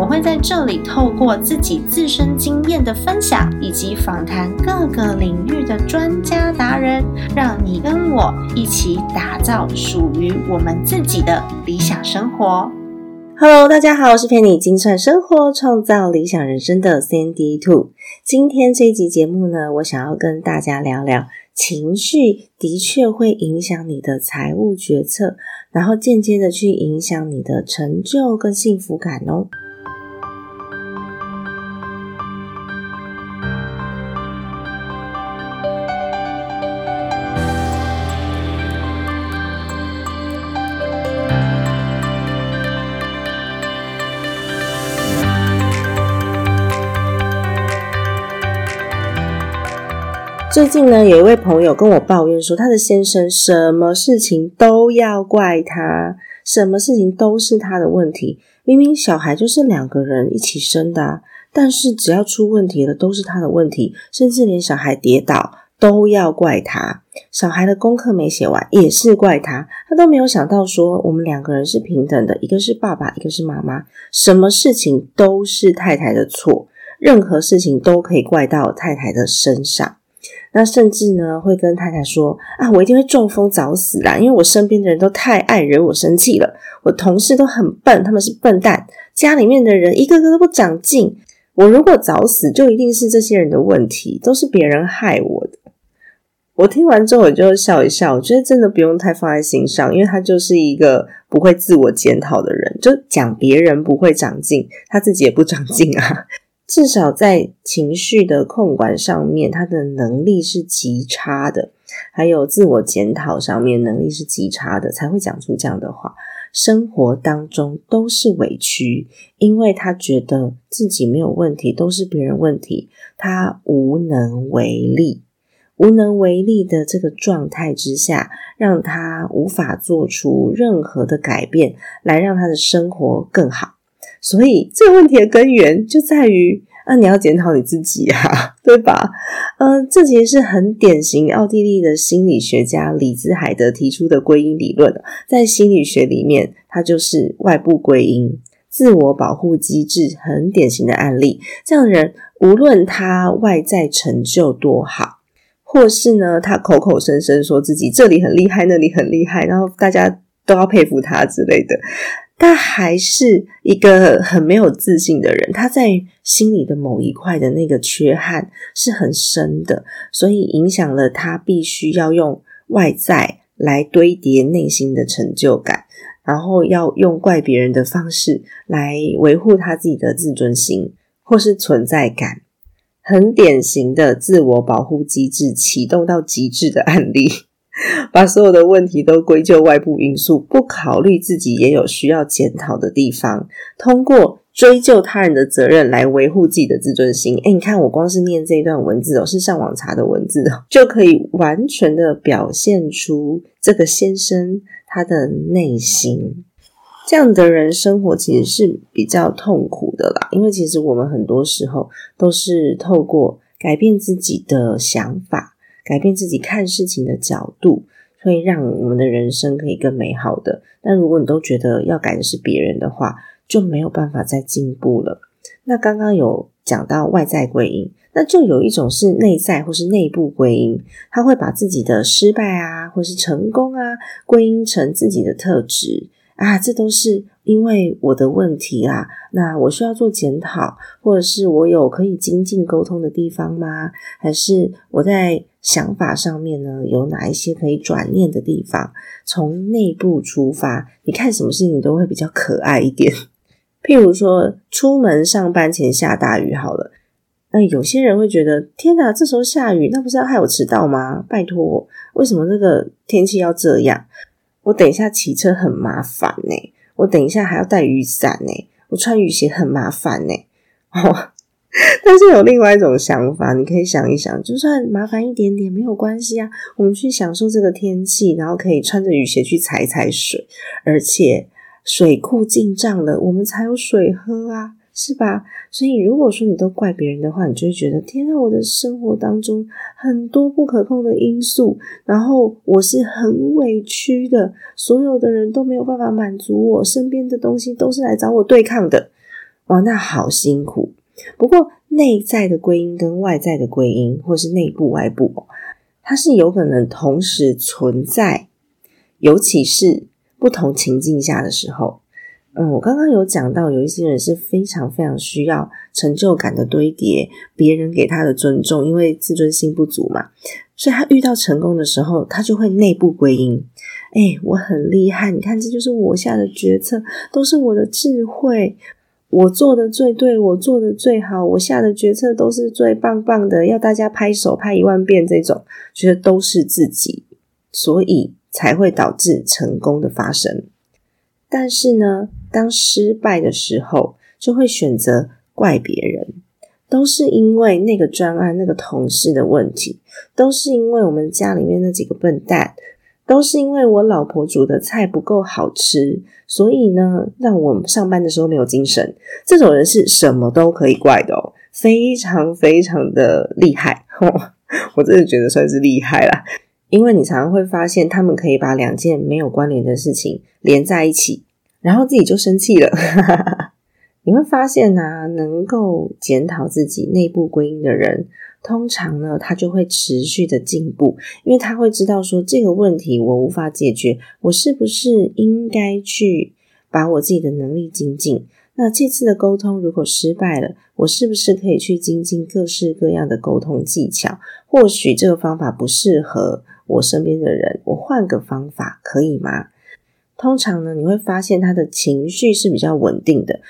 我会在这里透过自己自身经验的分享，以及访谈各个领域的专家达人，让你跟我一起打造属于我们自己的理想生活。Hello，大家好，我是陪你精算生活、创造理想人生的 Sandy Two。今天这一集节目呢，我想要跟大家聊聊，情绪的确会影响你的财务决策。然后间接的去影响你的成就跟幸福感哦。最近呢，有一位朋友跟我抱怨说，他的先生什么事情都要怪他，什么事情都是他的问题。明明小孩就是两个人一起生的，但是只要出问题了，都是他的问题，甚至连小孩跌倒都要怪他，小孩的功课没写完也是怪他，他都没有想到说，我们两个人是平等的，一个是爸爸，一个是妈妈，什么事情都是太太的错，任何事情都可以怪到太太的身上。那甚至呢，会跟太太说：“啊，我一定会中风早死啦！因为我身边的人都太爱惹我生气了，我同事都很笨，他们是笨蛋，家里面的人一个个都不长进。我如果早死，就一定是这些人的问题，都是别人害我的。”我听完之后，我就笑一笑，我觉得真的不用太放在心上，因为他就是一个不会自我检讨的人，就讲别人不会长进，他自己也不长进啊。至少在情绪的控管上面，他的能力是极差的；还有自我检讨上面能力是极差的，才会讲出这样的话。生活当中都是委屈，因为他觉得自己没有问题，都是别人问题，他无能为力。无能为力的这个状态之下，让他无法做出任何的改变，来让他的生活更好。所以这个问题的根源就在于，啊，你要检讨你自己啊，对吧？嗯，这其实是很典型奥地利的心理学家李兹海德提出的归因理论。在心理学里面，它就是外部归因、自我保护机制很典型的案例。这样的人，无论他外在成就多好，或是呢，他口口声声说自己这里很厉害，那里很厉害，然后大家都要佩服他之类的。他还是一个很没有自信的人，他在心里的某一块的那个缺憾是很深的，所以影响了他必须要用外在来堆叠内心的成就感，然后要用怪别人的方式来维护他自己的自尊心或是存在感，很典型的自我保护机制启动到极致的案例。把所有的问题都归咎外部因素，不考虑自己也有需要检讨的地方，通过追究他人的责任来维护自己的自尊心。哎，你看我光是念这一段文字哦，是上网查的文字哦，就可以完全的表现出这个先生他的内心。这样的人生活其实是比较痛苦的啦，因为其实我们很多时候都是透过改变自己的想法。改变自己看事情的角度，会让我们的人生可以更美好的。但如果你都觉得要改的是别人的话，就没有办法再进步了。那刚刚有讲到外在归因，那就有一种是内在或是内部归因，他会把自己的失败啊，或是成功啊，归因成自己的特质。啊，这都是因为我的问题啊。那我需要做检讨，或者是我有可以精进沟通的地方吗？还是我在想法上面呢，有哪一些可以转念的地方？从内部出发，你看什么事情都会比较可爱一点。譬如说，出门上班前下大雨，好了，那有些人会觉得，天哪，这时候下雨，那不是要害我迟到吗？拜托，为什么这个天气要这样？我等一下骑车很麻烦呢，我等一下还要带雨伞呢，我穿雨鞋很麻烦呢。哦，但是有另外一种想法，你可以想一想，就算麻烦一点点没有关系啊，我们去享受这个天气，然后可以穿着雨鞋去踩踩水，而且水库进账了，我们才有水喝啊。是吧？所以如果说你都怪别人的话，你就会觉得天啊，我的生活当中很多不可控的因素，然后我是很委屈的，所有的人都没有办法满足我，身边的东西都是来找我对抗的，哇，那好辛苦。不过内在的归因跟外在的归因，或是内部外部，它是有可能同时存在，尤其是不同情境下的时候。嗯，我刚刚有讲到，有一些人是非常非常需要成就感的堆叠，别人给他的尊重，因为自尊心不足嘛，所以他遇到成功的时候，他就会内部归因。哎，我很厉害，你看，这就是我下的决策，都是我的智慧，我做的最对，我做的最好，我下的决策都是最棒棒的，要大家拍手拍一万遍，这种觉得都是自己，所以才会导致成功的发生。但是呢，当失败的时候，就会选择怪别人，都是因为那个专案、那个同事的问题，都是因为我们家里面那几个笨蛋，都是因为我老婆煮的菜不够好吃，所以呢，让我上班的时候没有精神。这种人是什么都可以怪的哦，非常非常的厉害，我真的觉得算是厉害啦。因为你常常会发现，他们可以把两件没有关联的事情连在一起，然后自己就生气了。你会发现呢，能够检讨自己内部归因的人，通常呢，他就会持续的进步，因为他会知道说这个问题我无法解决，我是不是应该去把我自己的能力精进？那这次的沟通如果失败了，我是不是可以去精进各式各样的沟通技巧？或许这个方法不适合。我身边的人，我换个方法可以吗？通常呢，你会发现他的情绪是比较稳定的，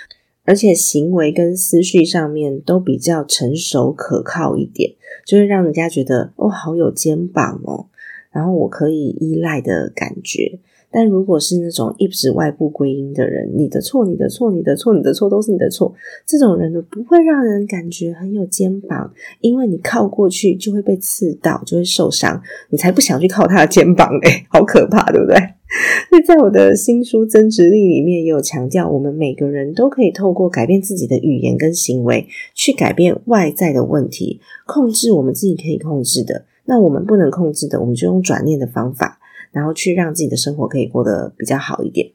而且行为跟思绪上面都比较成熟可靠一点，就会让人家觉得哦，好有肩膀哦，然后我可以依赖的感觉。但如果是那种一直外部归因的人，你的错，你的错，你的错，你的错都是你的错，这种人呢，不会让人感觉很有肩膀，因为你靠过去就会被刺到，就会受伤，你才不想去靠他的肩膀嘞，好可怕，对不对？所以在我的新书《增值力》里面也有强调，我们每个人都可以透过改变自己的语言跟行为，去改变外在的问题，控制我们自己可以控制的，那我们不能控制的，我们就用转念的方法。然后去让自己的生活可以过得比较好一点。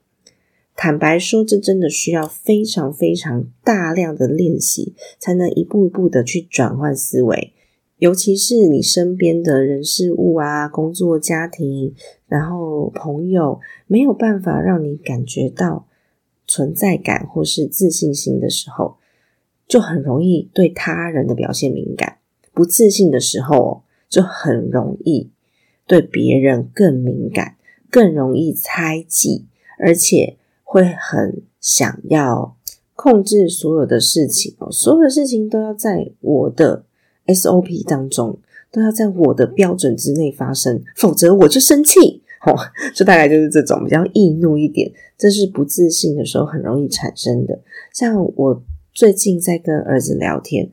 坦白说，这真的需要非常非常大量的练习，才能一步一步的去转换思维。尤其是你身边的人事物啊，工作、家庭，然后朋友，没有办法让你感觉到存在感或是自信心的时候，就很容易对他人的表现敏感。不自信的时候，就很容易。对别人更敏感，更容易猜忌，而且会很想要控制所有的事情哦。所有的事情都要在我的 SOP 当中，都要在我的标准之内发生，否则我就生气。哦，就大概就是这种比较易怒一点，这是不自信的时候很容易产生的。像我最近在跟儿子聊天。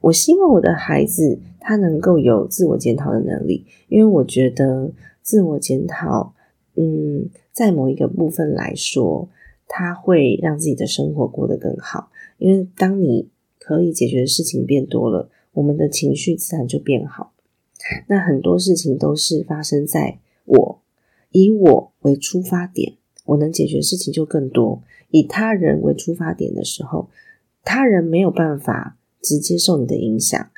我希望我的孩子他能够有自我检讨的能力，因为我觉得自我检讨，嗯，在某一个部分来说，他会让自己的生活过得更好。因为当你可以解决的事情变多了，我们的情绪自然就变好。那很多事情都是发生在我以我为出发点，我能解决事情就更多。以他人为出发点的时候，他人没有办法。直接受你的影响，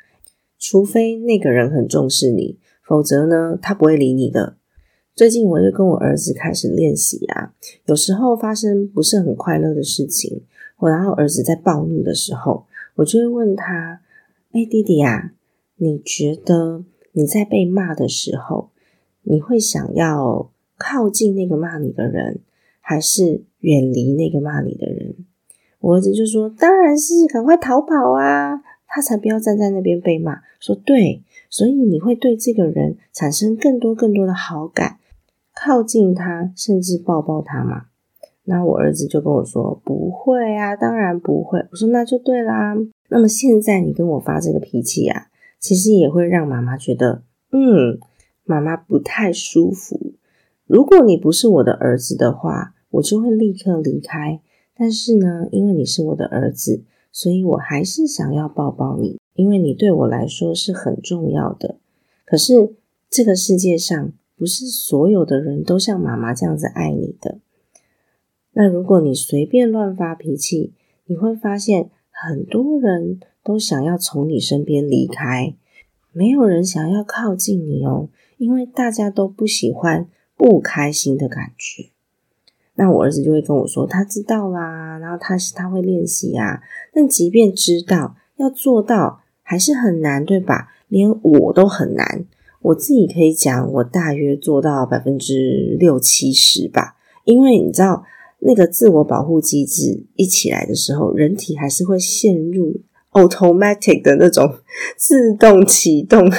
除非那个人很重视你，否则呢，他不会理你的。最近我就跟我儿子开始练习啊，有时候发生不是很快乐的事情，我然后儿子在暴怒的时候，我就会问他：“哎，弟弟呀，你觉得你在被骂的时候，你会想要靠近那个骂你的人，还是远离那个骂你的人？”我儿子就说：“当然是赶快逃跑啊！他才不要站在那边被骂。”说对，所以你会对这个人产生更多更多的好感，靠近他，甚至抱抱他嘛？那我儿子就跟我说：“不会啊，当然不会。”我说：“那就对啦。”那么现在你跟我发这个脾气啊，其实也会让妈妈觉得，嗯，妈妈不太舒服。如果你不是我的儿子的话，我就会立刻离开。但是呢，因为你是我的儿子，所以我还是想要抱抱你，因为你对我来说是很重要的。可是这个世界上不是所有的人都像妈妈这样子爱你的。那如果你随便乱发脾气，你会发现很多人都想要从你身边离开，没有人想要靠近你哦，因为大家都不喜欢不开心的感觉。那我儿子就会跟我说，他知道啦，然后他他会练习啊，但即便知道要做到，还是很难，对吧？连我都很难，我自己可以讲，我大约做到百分之六七十吧，因为你知道。那个自我保护机制一起来的时候，人体还是会陷入 automatic 的那种 自动启动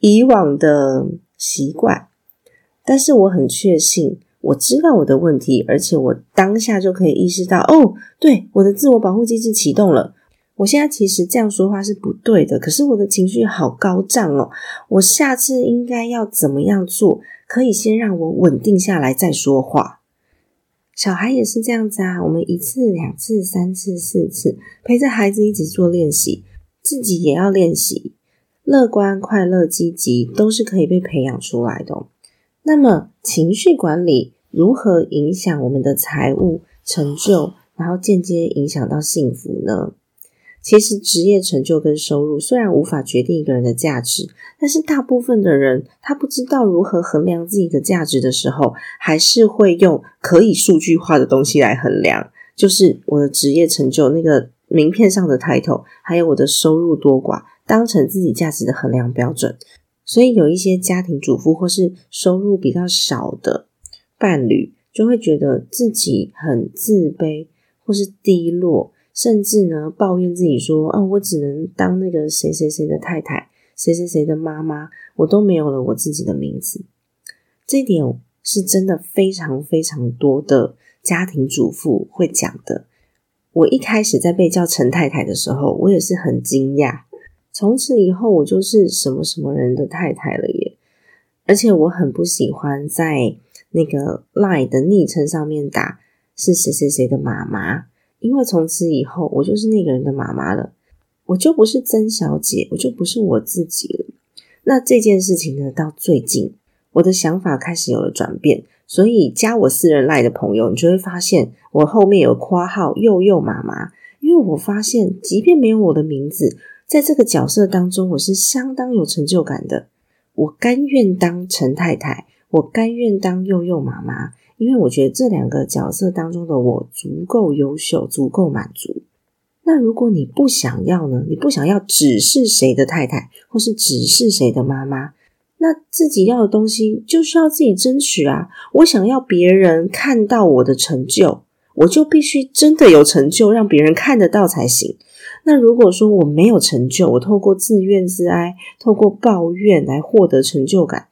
以往的习惯。但是我很确信，我知道我的问题，而且我当下就可以意识到，哦，对，我的自我保护机制启动了。我现在其实这样说话是不对的，可是我的情绪好高涨哦。我下次应该要怎么样做，可以先让我稳定下来再说话。小孩也是这样子啊，我们一次、两次、三次、四次陪着孩子一直做练习，自己也要练习。乐观、快乐、积极都是可以被培养出来的。那么，情绪管理如何影响我们的财务成就，然后间接影响到幸福呢？其实，职业成就跟收入虽然无法决定一个人的价值，但是大部分的人他不知道如何衡量自己的价值的时候，还是会用可以数据化的东西来衡量，就是我的职业成就那个名片上的 title，还有我的收入多寡，当成自己价值的衡量标准。所以，有一些家庭主妇或是收入比较少的伴侣，就会觉得自己很自卑或是低落。甚至呢，抱怨自己说：“啊，我只能当那个谁谁谁的太太，谁谁谁的妈妈，我都没有了我自己的名字。”这点是真的非常非常多的家庭主妇会讲的。我一开始在被叫陈太太的时候，我也是很惊讶。从此以后，我就是什么什么人的太太了耶！而且我很不喜欢在那个 line 的昵称上面打是谁谁谁的妈妈。因为从此以后，我就是那个人的妈妈了，我就不是曾小姐，我就不是我自己了。那这件事情呢，到最近，我的想法开始有了转变。所以加我私人赖的朋友，你就会发现我后面有括号“幼幼妈妈”，因为我发现，即便没有我的名字，在这个角色当中，我是相当有成就感的。我甘愿当陈太太，我甘愿当幼幼妈妈。因为我觉得这两个角色当中的我足够优秀，足够满足。那如果你不想要呢？你不想要只是谁的太太，或是只是谁的妈妈？那自己要的东西就需要自己争取啊！我想要别人看到我的成就，我就必须真的有成就，让别人看得到才行。那如果说我没有成就，我透过自怨自哀、透过抱怨来获得成就感，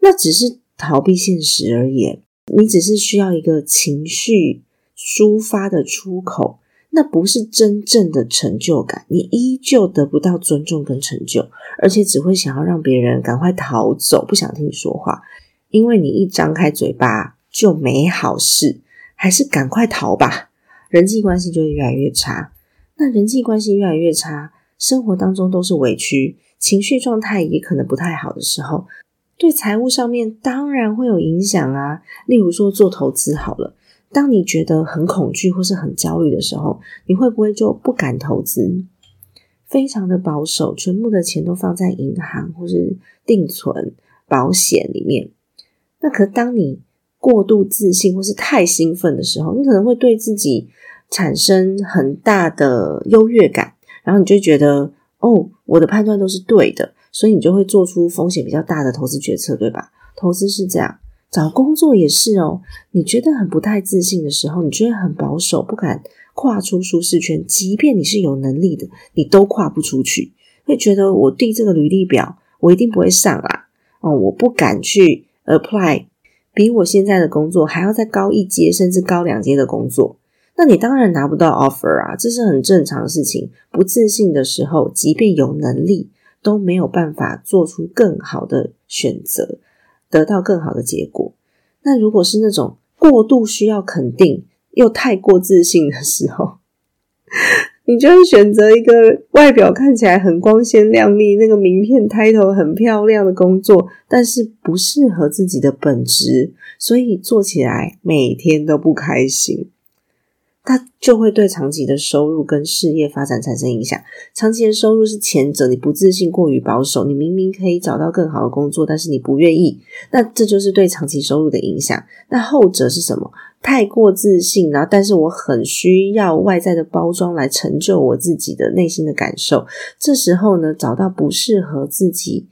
那只是逃避现实而已。你只是需要一个情绪抒发的出口，那不是真正的成就感。你依旧得不到尊重跟成就，而且只会想要让别人赶快逃走，不想听你说话。因为你一张开嘴巴就没好事，还是赶快逃吧。人际关系就会越来越差。那人际关系越来越差，生活当中都是委屈，情绪状态也可能不太好的时候。对财务上面当然会有影响啊，例如说做投资好了，当你觉得很恐惧或是很焦虑的时候，你会不会就不敢投资？非常的保守，全部的钱都放在银行或是定存、保险里面。那可当你过度自信或是太兴奋的时候，你可能会对自己产生很大的优越感，然后你就觉得哦，我的判断都是对的。所以你就会做出风险比较大的投资决策，对吧？投资是这样，找工作也是哦。你觉得很不太自信的时候，你觉得很保守，不敢跨出舒适圈，即便你是有能力的，你都跨不出去。会觉得我递这个履历表，我一定不会上啦。哦，我不敢去 apply 比我现在的工作还要再高一阶，甚至高两阶的工作，那你当然拿不到 offer 啊，这是很正常的事情。不自信的时候，即便有能力，都没有办法做出更好的选择，得到更好的结果。那如果是那种过度需要肯定又太过自信的时候，你就会选择一个外表看起来很光鲜亮丽、那个名片抬头很漂亮的工作，但是不适合自己的本职，所以做起来每天都不开心。它就会对长期的收入跟事业发展产生影响。长期的收入是前者，你不自信、过于保守，你明明可以找到更好的工作，但是你不愿意，那这就是对长期收入的影响。那后者是什么？太过自信，然后但是我很需要外在的包装来成就我自己的内心的感受。这时候呢，找到不适合自己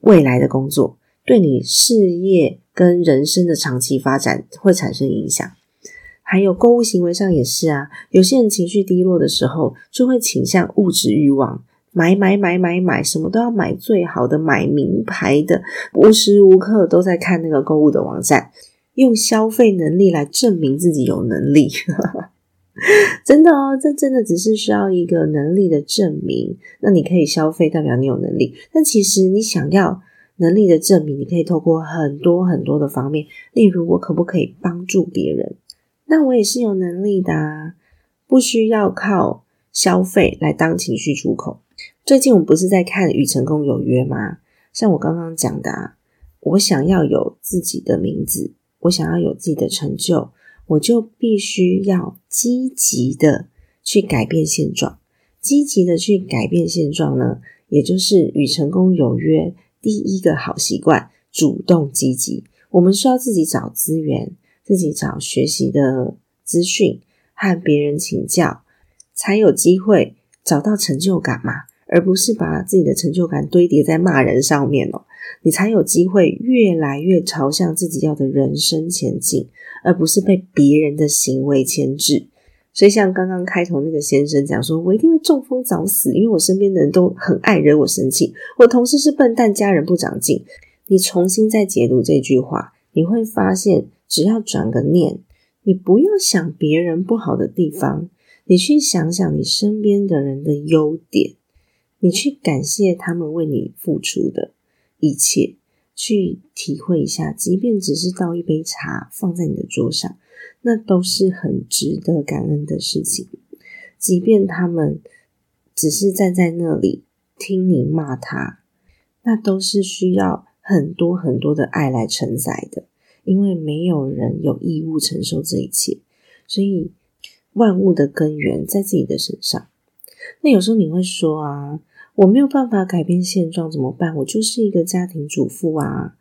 未来的工作，对你事业跟人生的长期发展会产生影响。还有购物行为上也是啊，有些人情绪低落的时候，就会倾向物质欲望，买买买买买，什么都要买最好的，买名牌的，无时无刻都在看那个购物的网站。用消费能力来证明自己有能力，真的哦，这真的只是需要一个能力的证明。那你可以消费，代表你有能力。但其实你想要能力的证明，你可以透过很多很多的方面，例如我可不可以帮助别人？那我也是有能力的，不需要靠消费来当情绪出口。最近我们不是在看《与成功有约》吗？像我刚刚讲的，我想要有自己的名字。我想要有自己的成就，我就必须要积极的去改变现状。积极的去改变现状呢，也就是与成功有约第一个好习惯：主动积极。我们需要自己找资源，自己找学习的资讯，和别人请教，才有机会找到成就感嘛，而不是把自己的成就感堆叠在骂人上面哦。你才有机会越来越朝向自己要的人生前进，而不是被别人的行为牵制。所以，像刚刚开头那个先生讲说：“我一定会中风早死，因为我身边的人都很爱惹我生气。我同事是笨蛋，家人不长进。”你重新再解读这句话，你会发现，只要转个念，你不要想别人不好的地方，你去想想你身边的人的优点，你去感谢他们为你付出的。一切去体会一下，即便只是倒一杯茶放在你的桌上，那都是很值得感恩的事情。即便他们只是站在那里听你骂他，那都是需要很多很多的爱来承载的。因为没有人有义务承受这一切，所以万物的根源在自己的身上。那有时候你会说啊。我没有办法改变现状，怎么办？我就是一个家庭主妇啊，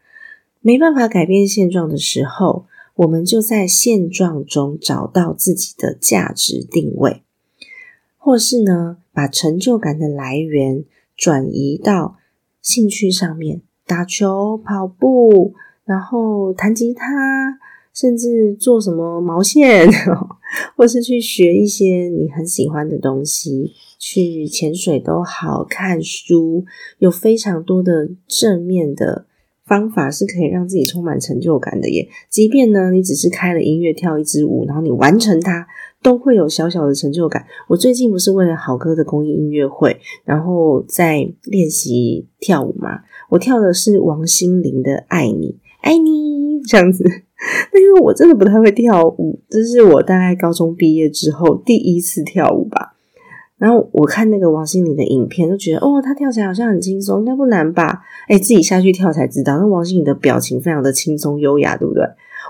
没办法改变现状的时候，我们就在现状中找到自己的价值定位，或是呢，把成就感的来源转移到兴趣上面，打球、跑步，然后弹吉他。甚至做什么毛线，或是去学一些你很喜欢的东西，去潜水都好看书，有非常多的正面的方法是可以让自己充满成就感的耶。即便呢，你只是开了音乐跳一支舞，然后你完成它，都会有小小的成就感。我最近不是为了好歌的公益音乐会，然后在练习跳舞嘛？我跳的是王心凌的《爱你》，爱你这样子。那因为我真的不太会跳舞，这是我大概高中毕业之后第一次跳舞吧。然后我看那个王心凌的影片，就觉得哦，她跳起来好像很轻松，应该不难吧？哎，自己下去跳才知道，那王心凌的表情非常的轻松优雅，对不对？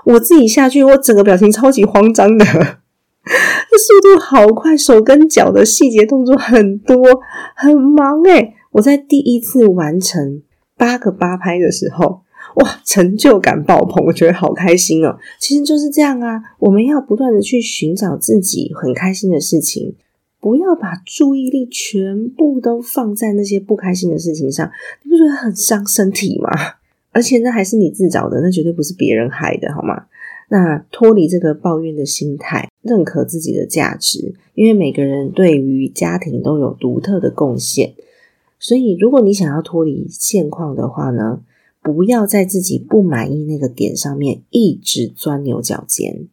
我自己下去，我整个表情超级慌张的，这速度好快，手跟脚的细节动作很多，很忙哎。我在第一次完成八个八拍的时候。哇，成就感爆棚，我觉得好开心哦！其实就是这样啊，我们要不断的去寻找自己很开心的事情，不要把注意力全部都放在那些不开心的事情上，你不觉得很伤身体吗？而且那还是你自找的，那绝对不是别人害的，好吗？那脱离这个抱怨的心态，认可自己的价值，因为每个人对于家庭都有独特的贡献，所以如果你想要脱离现况的话呢？不要在自己不满意那个点上面一直钻牛角尖。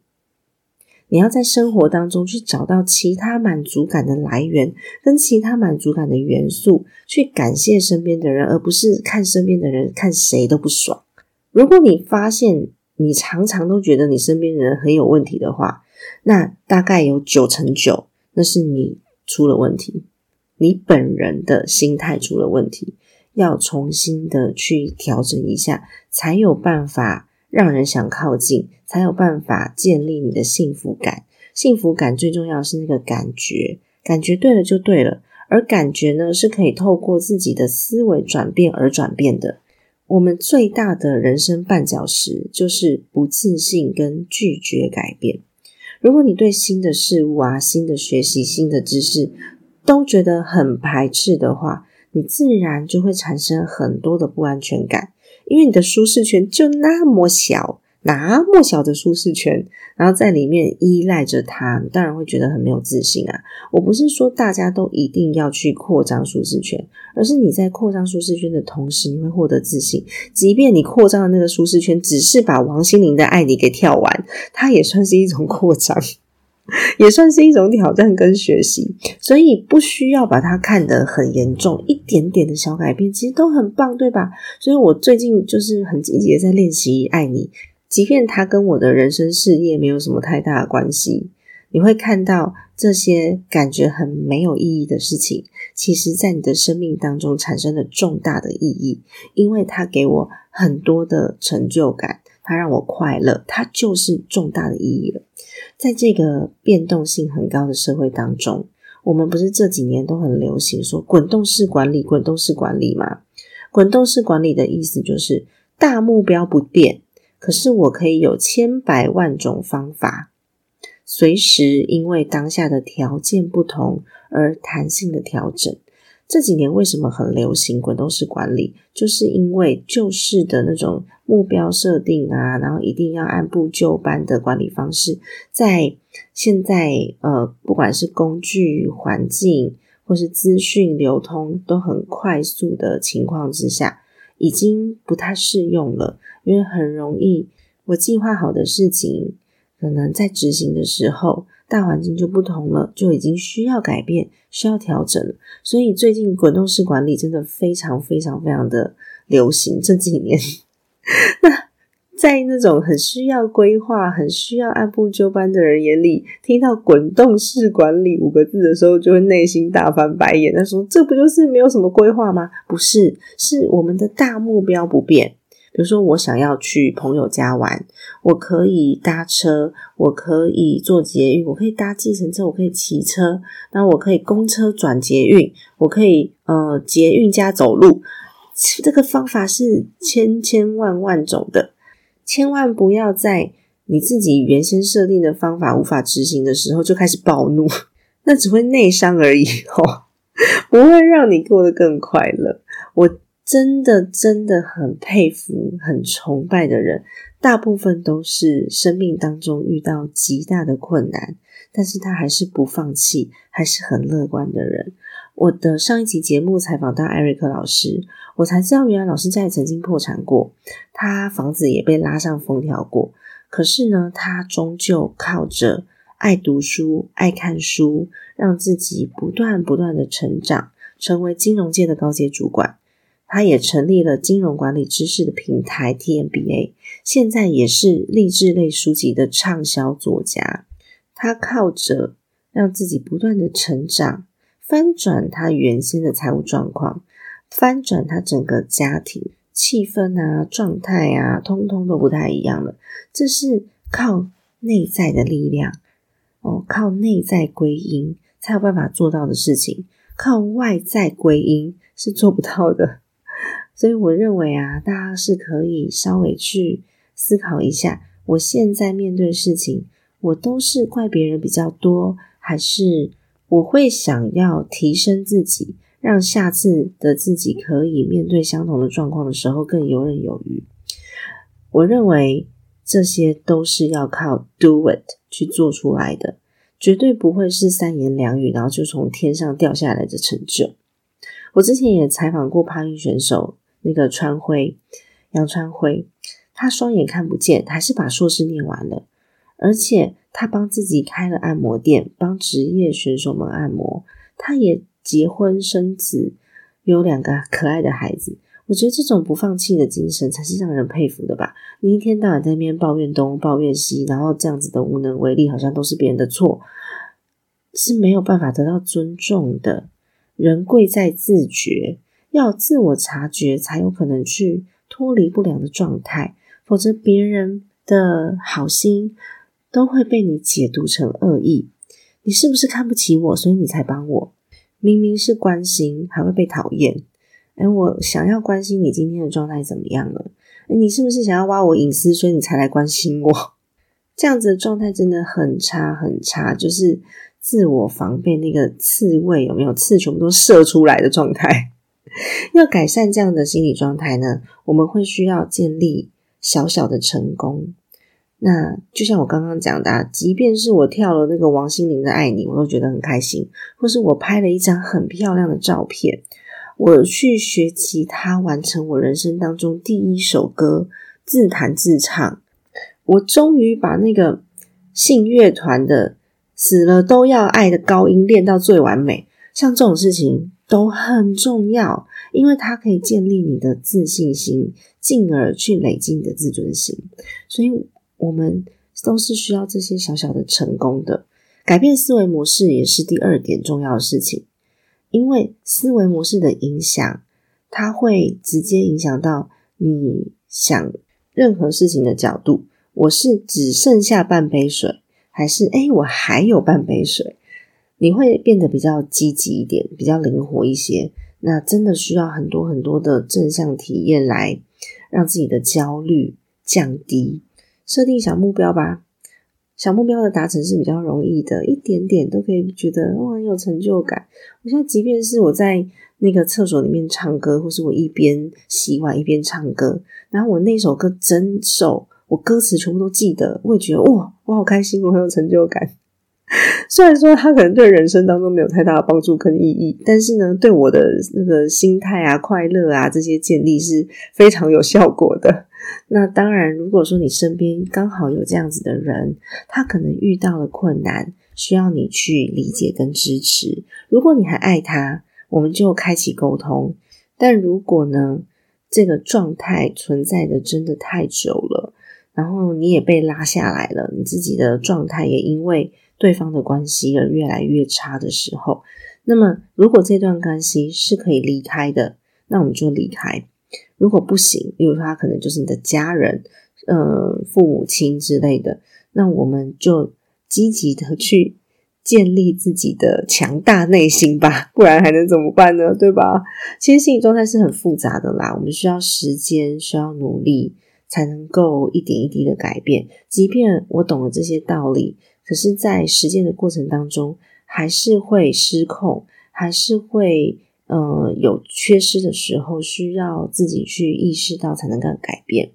你要在生活当中去找到其他满足感的来源，跟其他满足感的元素，去感谢身边的人，而不是看身边的人看谁都不爽。如果你发现你常常都觉得你身边的人很有问题的话，那大概有九成九，那是你出了问题，你本人的心态出了问题，要重新的去调整一下，才有办法。让人想靠近，才有办法建立你的幸福感。幸福感最重要是那个感觉，感觉对了就对了。而感觉呢，是可以透过自己的思维转变而转变的。我们最大的人生绊脚石就是不自信跟拒绝改变。如果你对新的事物啊、新的学习、新的知识都觉得很排斥的话，你自然就会产生很多的不安全感。因为你的舒适圈就那么小，那么小的舒适圈，然后在里面依赖着它，当然会觉得很没有自信啊。我不是说大家都一定要去扩张舒适圈，而是你在扩张舒适圈的同时，你会获得自信。即便你扩张的那个舒适圈只是把王心凌的《爱你》给跳完，它也算是一种扩张。也算是一种挑战跟学习，所以不需要把它看得很严重，一点点的小改变其实都很棒，对吧？所以我最近就是很积极的在练习爱你，即便它跟我的人生事业没有什么太大的关系，你会看到这些感觉很没有意义的事情，其实在你的生命当中产生了重大的意义，因为它给我很多的成就感。它让我快乐，它就是重大的意义了。在这个变动性很高的社会当中，我们不是这几年都很流行说滚动式管理、滚动式管理吗？滚动式管理的意思就是大目标不变，可是我可以有千百万种方法，随时因为当下的条件不同而弹性的调整。这几年为什么很流行滚动式管理？就是因为旧式的那种目标设定啊，然后一定要按部就班的管理方式，在现在呃，不管是工具、环境或是资讯流通都很快速的情况之下，已经不太适用了。因为很容易，我计划好的事情，可能在执行的时候。大环境就不同了，就已经需要改变、需要调整了。所以最近滚动式管理真的非常、非常、非常的流行。这几年，那在那种很需要规划、很需要按部就班的人眼里，听到“滚动式管理”五个字的时候，就会内心大翻白眼。他说：“这不就是没有什么规划吗？”不是，是我们的大目标不变。比如说，我想要去朋友家玩，我可以搭车，我可以坐捷运，我可以搭计程车，我可以骑车，那我可以公车转捷运，我可以呃捷运加走路。这个方法是千千万万种的，千万不要在你自己原先设定的方法无法执行的时候就开始暴怒，那只会内伤而已哦，不会让你过得更快乐。我。真的真的很佩服、很崇拜的人，大部分都是生命当中遇到极大的困难，但是他还是不放弃，还是很乐观的人。我的上一集节目采访到艾瑞克老师，我才知道原来老师家也曾经破产过，他房子也被拉上封条过，可是呢，他终究靠着爱读书、爱看书，让自己不断不断的成长，成为金融界的高阶主管。他也成立了金融管理知识的平台 TMBA，现在也是励志类书籍的畅销作家。他靠着让自己不断的成长，翻转他原先的财务状况，翻转他整个家庭气氛啊、状态啊，通通都不太一样了。这是靠内在的力量哦，靠内在归因才有办法做到的事情，靠外在归因是做不到的。所以我认为啊，大家是可以稍微去思考一下，我现在面对事情，我都是怪别人比较多，还是我会想要提升自己，让下次的自己可以面对相同的状况的时候更游刃有余。我认为这些都是要靠 do it 去做出来的，绝对不会是三言两语，然后就从天上掉下来的成就。我之前也采访过帕运选手。那个川辉杨川辉，他双眼看不见，还是把硕士念完了，而且他帮自己开了按摩店，帮职业选手们按摩，他也结婚生子，有两个可爱的孩子。我觉得这种不放弃的精神才是让人佩服的吧。你一天到晚在那边抱怨东抱怨西，然后这样子的无能为力，好像都是别人的错，是没有办法得到尊重的。人贵在自觉，要自我察觉，才有可能去脱离不良的状态。否则，别人的好心都会被你解读成恶意。你是不是看不起我，所以你才帮我？明明是关心，还会被讨厌。哎，我想要关心你今天的状态怎么样了？哎，你是不是想要挖我隐私，所以你才来关心我？这样子的状态真的很差很差，就是自我防备那个刺猬有没有刺全部都射出来的状态。要改善这样的心理状态呢，我们会需要建立小小的成功。那就像我刚刚讲的，啊即便是我跳了那个王心凌的《爱你》，我都觉得很开心；或是我拍了一张很漂亮的照片。我去学吉他，完成我人生当中第一首歌，自弹自唱。我终于把那个信乐团的《死了都要爱》的高音练到最完美。像这种事情都很重要，因为它可以建立你的自信心，进而去累积你的自尊心。所以，我们都是需要这些小小的成功的改变思维模式，也是第二点重要的事情。因为思维模式的影响，它会直接影响到你想任何事情的角度。我是只剩下半杯水，还是诶我还有半杯水？你会变得比较积极一点，比较灵活一些。那真的需要很多很多的正向体验来让自己的焦虑降低。设定小目标吧。小目标的达成是比较容易的，一点点都可以觉得哇很有成就感。我现在即便是我在那个厕所里面唱歌，或是我一边洗碗一边唱歌，然后我那首歌整首我歌词全部都记得，我也觉得哇我好开心，我很有成就感。虽然说它可能对人生当中没有太大的帮助跟意义，但是呢，对我的那个心态啊、快乐啊这些建立是非常有效果的。那当然，如果说你身边刚好有这样子的人，他可能遇到了困难，需要你去理解跟支持。如果你还爱他，我们就开启沟通。但如果呢，这个状态存在的真的太久了，然后你也被拉下来了，你自己的状态也因为对方的关系而越来越差的时候，那么如果这段关系是可以离开的，那我们就离开。如果不行，例如说他可能就是你的家人，呃，父母亲之类的，那我们就积极的去建立自己的强大内心吧，不然还能怎么办呢？对吧？其实心理状态是很复杂的啦，我们需要时间，需要努力，才能够一点一滴的改变。即便我懂了这些道理，可是，在实践的过程当中，还是会失控，还是会。呃，有缺失的时候，需要自己去意识到才能够改变。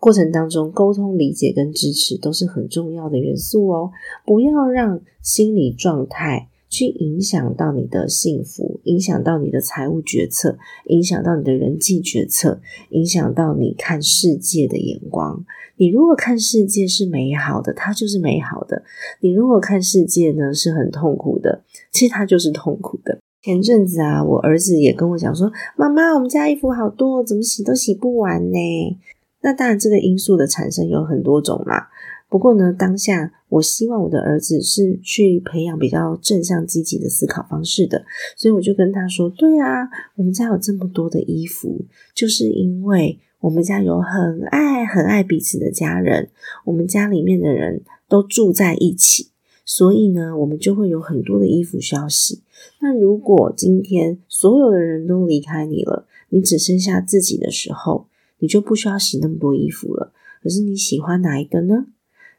过程当中，沟通、理解跟支持都是很重要的元素哦。不要让心理状态去影响到你的幸福，影响到你的财务决策，影响到你的人际决策，影响到你看世界的眼光。你如果看世界是美好的，它就是美好的；你如果看世界呢是很痛苦的，其实它就是痛苦的。前阵子啊，我儿子也跟我讲说：“妈妈，我们家衣服好多，怎么洗都洗不完呢？”那当然，这个因素的产生有很多种啦。不过呢，当下我希望我的儿子是去培养比较正向积极的思考方式的，所以我就跟他说：“对啊，我们家有这么多的衣服，就是因为我们家有很爱很爱彼此的家人，我们家里面的人都住在一起。”所以呢，我们就会有很多的衣服需要洗。那如果今天所有的人都离开你了，你只剩下自己的时候，你就不需要洗那么多衣服了。可是你喜欢哪一个呢？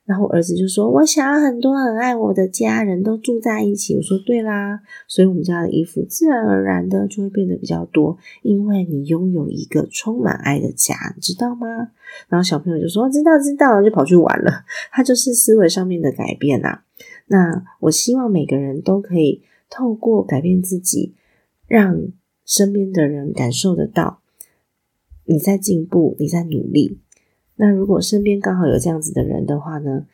然后我儿子就说：“我想要很多很爱我的家人都住在一起。”我说：“对啦，所以我们家的衣服自然而然的就会变得比较多，因为你拥有一个充满爱的家，你知道吗？”然后小朋友就说：“知道，知道。”就跑去玩了。他就是思维上面的改变呐。那我希望每个人都可以透过改变自己，让身边的人感受得到，你在进步，你在努力。那如果身边刚好有这样子的人的话呢？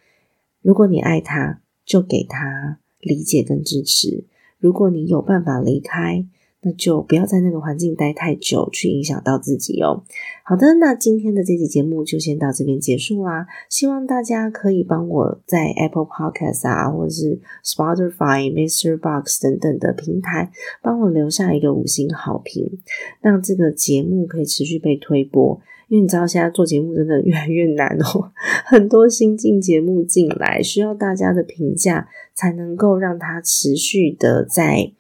如果你爱他，就给他理解跟支持；如果你有办法离开，那就不要在那个环境待太久，去影响到自己哦。好的，那今天的这期节目就先到这边结束啦。希望大家可以帮我在 Apple Podcast 啊，或者是 Spotify、Mr. Box 等等的平台，帮我留下一个五星好评，让这个节目可以持续被推播。因为你知道，现在做节目真的越来越难哦，很多新进节目进来，需要大家的评价，才能够让它持续的在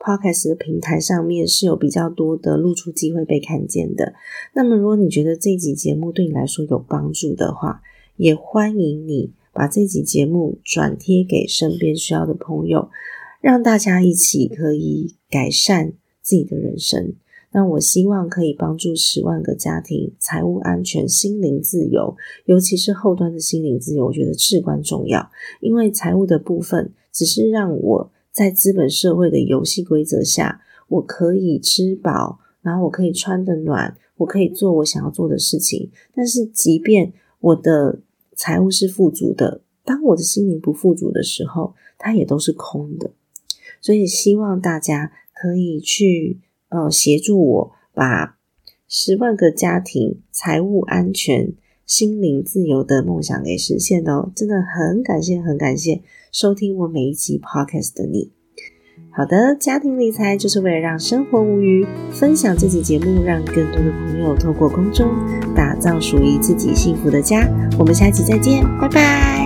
Podcast 的平台上面是有比较多的露出机会被看见的。那么，如果你觉得这集节目对你来说有帮助的话，也欢迎你把这集节目转贴给身边需要的朋友，让大家一起可以改善自己的人生。那我希望可以帮助十万个家庭财务安全、心灵自由，尤其是后端的心灵自由，我觉得至关重要。因为财务的部分只是让我在资本社会的游戏规则下，我可以吃饱，然后我可以穿得暖，我可以做我想要做的事情。但是，即便我的财务是富足的，当我的心灵不富足的时候，它也都是空的。所以，希望大家可以去。呃，协助我把十万个家庭财务安全、心灵自由的梦想给实现哦！真的很感谢，很感谢收听我每一集 podcast 的你。好的，家庭理财就是为了让生活无虞，分享这期节目，让更多的朋友透过空中打造属于自己幸福的家。我们下期再见，拜拜。